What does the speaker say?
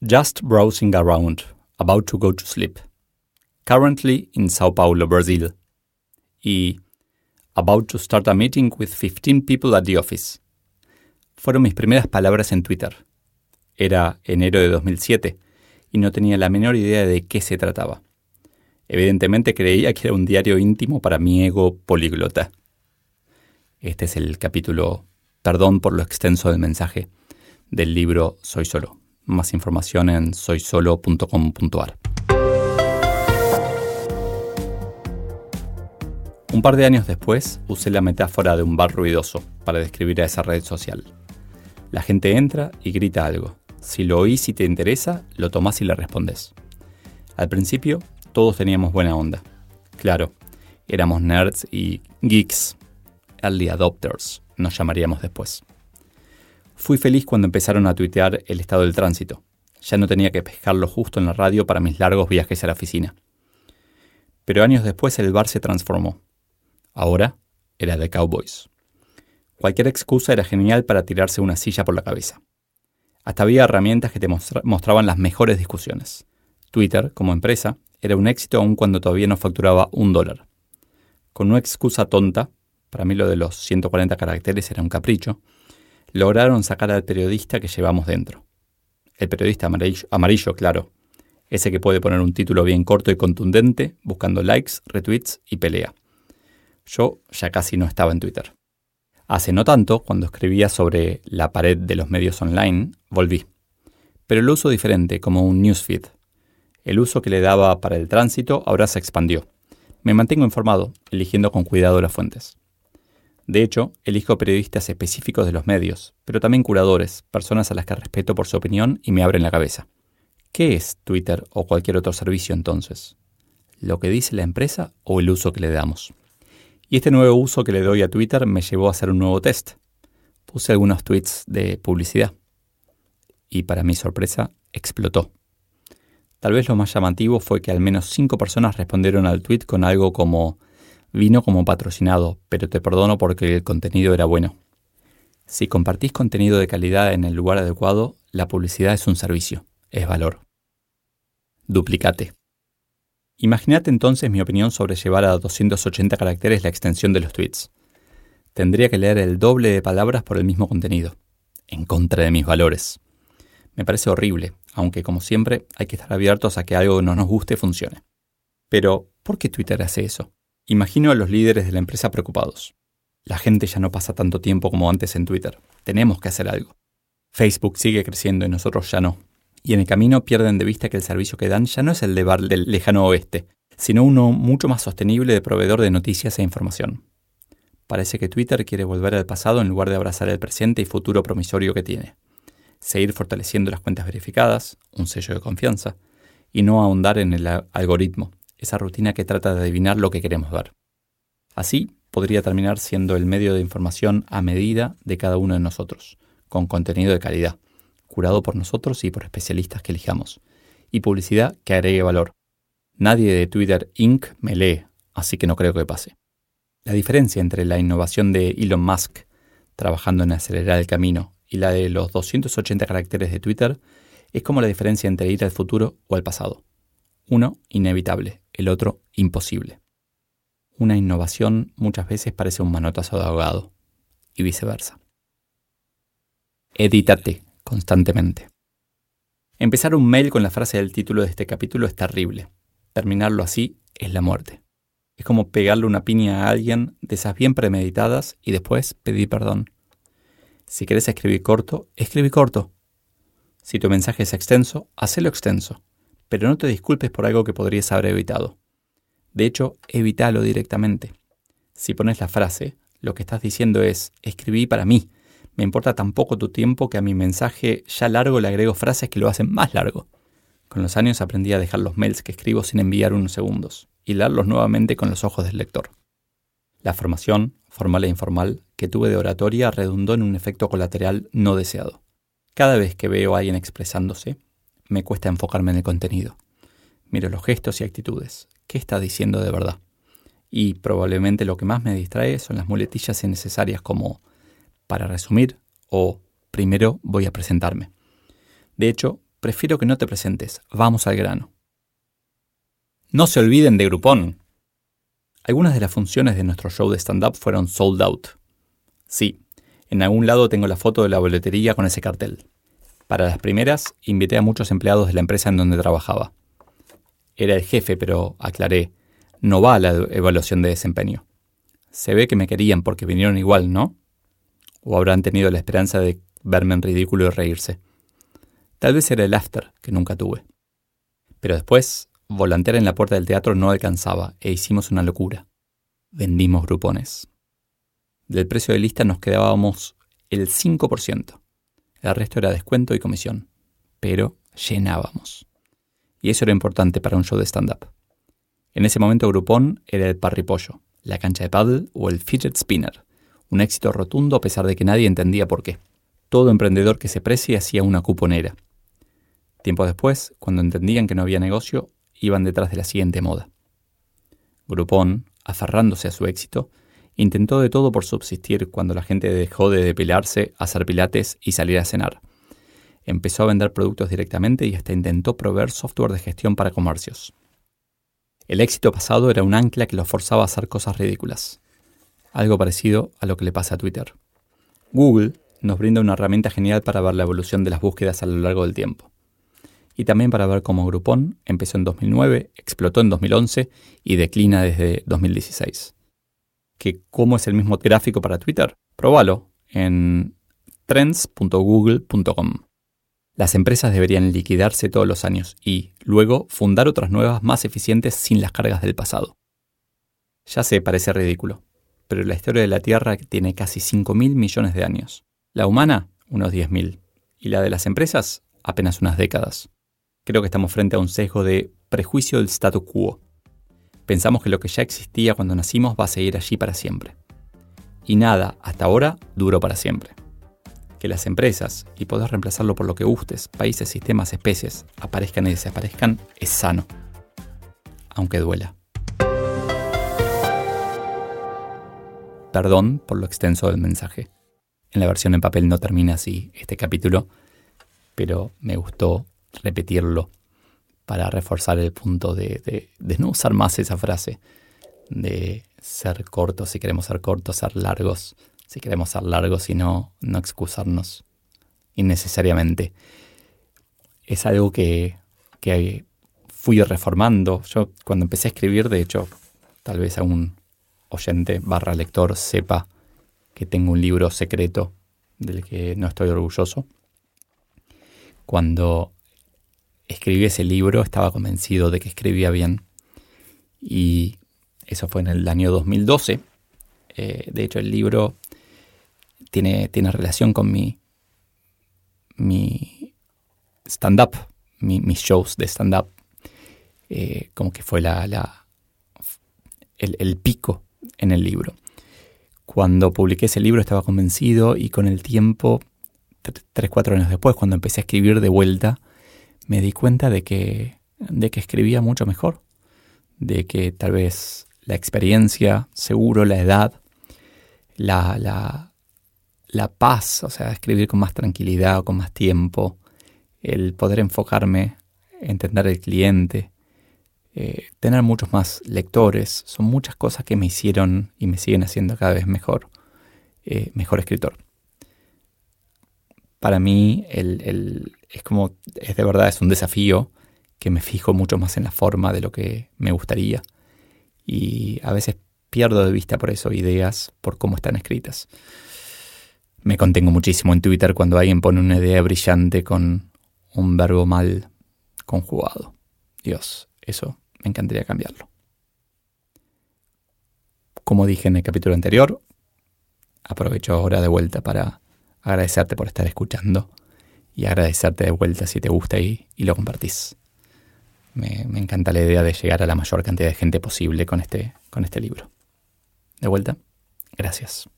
Just browsing around, about to go to sleep. Currently in Sao Paulo, Brazil. Y about to start a meeting with 15 people at the office. Fueron mis primeras palabras en Twitter. Era enero de 2007 y no tenía la menor idea de qué se trataba. Evidentemente creía que era un diario íntimo para mi ego políglota. Este es el capítulo Perdón por lo extenso del mensaje del libro Soy Solo. Más información en soysolo.com.ar. Un par de años después usé la metáfora de un bar ruidoso para describir a esa red social. La gente entra y grita algo. Si lo oís y te interesa, lo tomás y le respondes. Al principio, todos teníamos buena onda. Claro, éramos nerds y geeks, early adopters, nos llamaríamos después. Fui feliz cuando empezaron a tuitear el estado del tránsito. Ya no tenía que pescarlo justo en la radio para mis largos viajes a la oficina. Pero años después el bar se transformó. Ahora era de Cowboys. Cualquier excusa era genial para tirarse una silla por la cabeza. Hasta había herramientas que te mostraban las mejores discusiones. Twitter, como empresa, era un éxito aun cuando todavía no facturaba un dólar. Con una excusa tonta, para mí lo de los 140 caracteres era un capricho, lograron sacar al periodista que llevamos dentro. El periodista amarillo, claro, ese que puede poner un título bien corto y contundente, buscando likes, retweets y pelea. Yo ya casi no estaba en Twitter. Hace no tanto, cuando escribía sobre la pared de los medios online, volví. Pero lo uso diferente, como un newsfeed. El uso que le daba para el tránsito ahora se expandió. Me mantengo informado, eligiendo con cuidado las fuentes. De hecho, elijo periodistas específicos de los medios, pero también curadores, personas a las que respeto por su opinión y me abren la cabeza. ¿Qué es Twitter o cualquier otro servicio entonces? ¿Lo que dice la empresa o el uso que le damos? Y este nuevo uso que le doy a Twitter me llevó a hacer un nuevo test. Puse algunos tweets de publicidad. Y para mi sorpresa, explotó. Tal vez lo más llamativo fue que al menos cinco personas respondieron al tweet con algo como vino como patrocinado, pero te perdono porque el contenido era bueno. Si compartís contenido de calidad en el lugar adecuado, la publicidad es un servicio, es valor. Duplicate. Imagínate entonces mi opinión sobre llevar a 280 caracteres la extensión de los tweets. Tendría que leer el doble de palabras por el mismo contenido, en contra de mis valores. Me parece horrible, aunque como siempre hay que estar abiertos a que algo que no nos guste funcione. Pero, ¿por qué Twitter hace eso? Imagino a los líderes de la empresa preocupados. La gente ya no pasa tanto tiempo como antes en Twitter. Tenemos que hacer algo. Facebook sigue creciendo y nosotros ya no y en el camino pierden de vista que el servicio que dan ya no es el de bar del lejano oeste, sino uno mucho más sostenible de proveedor de noticias e información. Parece que Twitter quiere volver al pasado en lugar de abrazar el presente y futuro promisorio que tiene. Seguir fortaleciendo las cuentas verificadas, un sello de confianza, y no ahondar en el algoritmo, esa rutina que trata de adivinar lo que queremos ver. Así podría terminar siendo el medio de información a medida de cada uno de nosotros, con contenido de calidad, curado por nosotros y por especialistas que elijamos, y publicidad que agregue valor. Nadie de Twitter Inc. me lee, así que no creo que pase. La diferencia entre la innovación de Elon Musk, trabajando en acelerar el camino, y la de los 280 caracteres de Twitter, es como la diferencia entre ir al futuro o al pasado. Uno, inevitable, el otro, imposible. Una innovación muchas veces parece un manotazo de ahogado, y viceversa. Edítate constantemente. Empezar un mail con la frase del título de este capítulo es terrible. Terminarlo así es la muerte. Es como pegarle una piña a alguien de esas bien premeditadas y después pedir perdón. Si quieres escribir corto, escribí corto. Si tu mensaje es extenso, hacelo extenso. Pero no te disculpes por algo que podrías haber evitado. De hecho, evítalo directamente. Si pones la frase, lo que estás diciendo es, escribí para mí, me importa tan poco tu tiempo que a mi mensaje ya largo le agrego frases que lo hacen más largo. Con los años aprendí a dejar los mails que escribo sin enviar unos segundos y leerlos nuevamente con los ojos del lector. La formación, formal e informal, que tuve de oratoria redundó en un efecto colateral no deseado. Cada vez que veo a alguien expresándose, me cuesta enfocarme en el contenido. Miro los gestos y actitudes. ¿Qué está diciendo de verdad? Y probablemente lo que más me distrae son las muletillas innecesarias como para resumir o primero voy a presentarme. De hecho, prefiero que no te presentes. Vamos al grano. No se olviden de Groupon. Algunas de las funciones de nuestro show de stand-up fueron sold out. Sí, en algún lado tengo la foto de la boletería con ese cartel. Para las primeras, invité a muchos empleados de la empresa en donde trabajaba. Era el jefe, pero aclaré, no va a la evaluación de desempeño. Se ve que me querían porque vinieron igual, ¿no? O habrán tenido la esperanza de verme en ridículo y reírse. Tal vez era el after, que nunca tuve. Pero después, volantear en la puerta del teatro no alcanzaba e hicimos una locura. Vendimos grupones. Del precio de lista nos quedábamos el 5%. El resto era descuento y comisión. Pero llenábamos. Y eso era importante para un show de stand-up. En ese momento Groupon era el parripollo, la cancha de paddle o el fidget spinner. Un éxito rotundo a pesar de que nadie entendía por qué. Todo emprendedor que se precie hacía una cuponera. Tiempo después, cuando entendían que no había negocio, iban detrás de la siguiente moda. Groupon, aferrándose a su éxito, intentó de todo por subsistir cuando la gente dejó de depilarse, hacer pilates y salir a cenar. Empezó a vender productos directamente y hasta intentó proveer software de gestión para comercios. El éxito pasado era un ancla que lo forzaba a hacer cosas ridículas. Algo parecido a lo que le pasa a Twitter. Google nos brinda una herramienta genial para ver la evolución de las búsquedas a lo largo del tiempo y también para ver cómo Groupon empezó en 2009, explotó en 2011 y declina desde 2016. ¿Que ¿Cómo es el mismo gráfico para Twitter? Próbalo en trends.google.com. Las empresas deberían liquidarse todos los años y, luego, fundar otras nuevas más eficientes sin las cargas del pasado. Ya sé, parece ridículo, pero la historia de la Tierra tiene casi 5.000 millones de años. La humana, unos 10.000, y la de las empresas, apenas unas décadas. Creo que estamos frente a un sesgo de prejuicio del status quo. Pensamos que lo que ya existía cuando nacimos va a seguir allí para siempre. Y nada, hasta ahora, duró para siempre. Que las empresas, y poder reemplazarlo por lo que gustes, países, sistemas, especies, aparezcan y desaparezcan, es sano. Aunque duela. Perdón por lo extenso del mensaje. En la versión en papel no termina así este capítulo, pero me gustó repetirlo para reforzar el punto de, no usar más esa frase, de ser cortos si queremos ser cortos, ser largos si queremos ser largos y no, no excusarnos innecesariamente. Es algo que, que fui reformando. Yo cuando empecé a escribir, de hecho, tal vez algún oyente barra lector sepa que tengo un libro secreto del que no estoy orgulloso. Cuando escribí ese libro estaba convencido de que escribía bien. Y eso fue en el año 2012. Eh, de hecho, el libro tiene, tiene relación con mi, mi stand-up, mis shows de stand-up. Eh, como que fue la, la el, el, pico en el libro. Cuando publiqué ese libro estaba convencido y con el tiempo, tres, cuatro años después, cuando empecé a escribir de vuelta, me di cuenta de que, de que escribía mucho mejor, de que tal vez la experiencia, seguro la edad, la, la, la paz, o sea, escribir con más tranquilidad, con más tiempo, el poder enfocarme, entender el cliente, eh, tener muchos más lectores, son muchas cosas que me hicieron y me siguen haciendo cada vez mejor, eh, mejor escritor para mí el, es como, es de verdad, es un desafío que me fijo mucho más en la forma de lo que me gustaría. Y a veces pierdo de vista por eso ideas, por cómo están escritas. Me contengo muchísimo en Twitter cuando alguien pone una idea brillante con un verbo mal conjugado. Dios, eso me encantaría cambiarlo. Como dije en el capítulo anterior, aprovecho ahora de vuelta para agradecerte por estar escuchando y agradecerte de vuelta si te gusta y, y lo compartís. Me, me, encanta la idea de llegar a la mayor cantidad de gente posible con este, con este libro. De vuelta, gracias.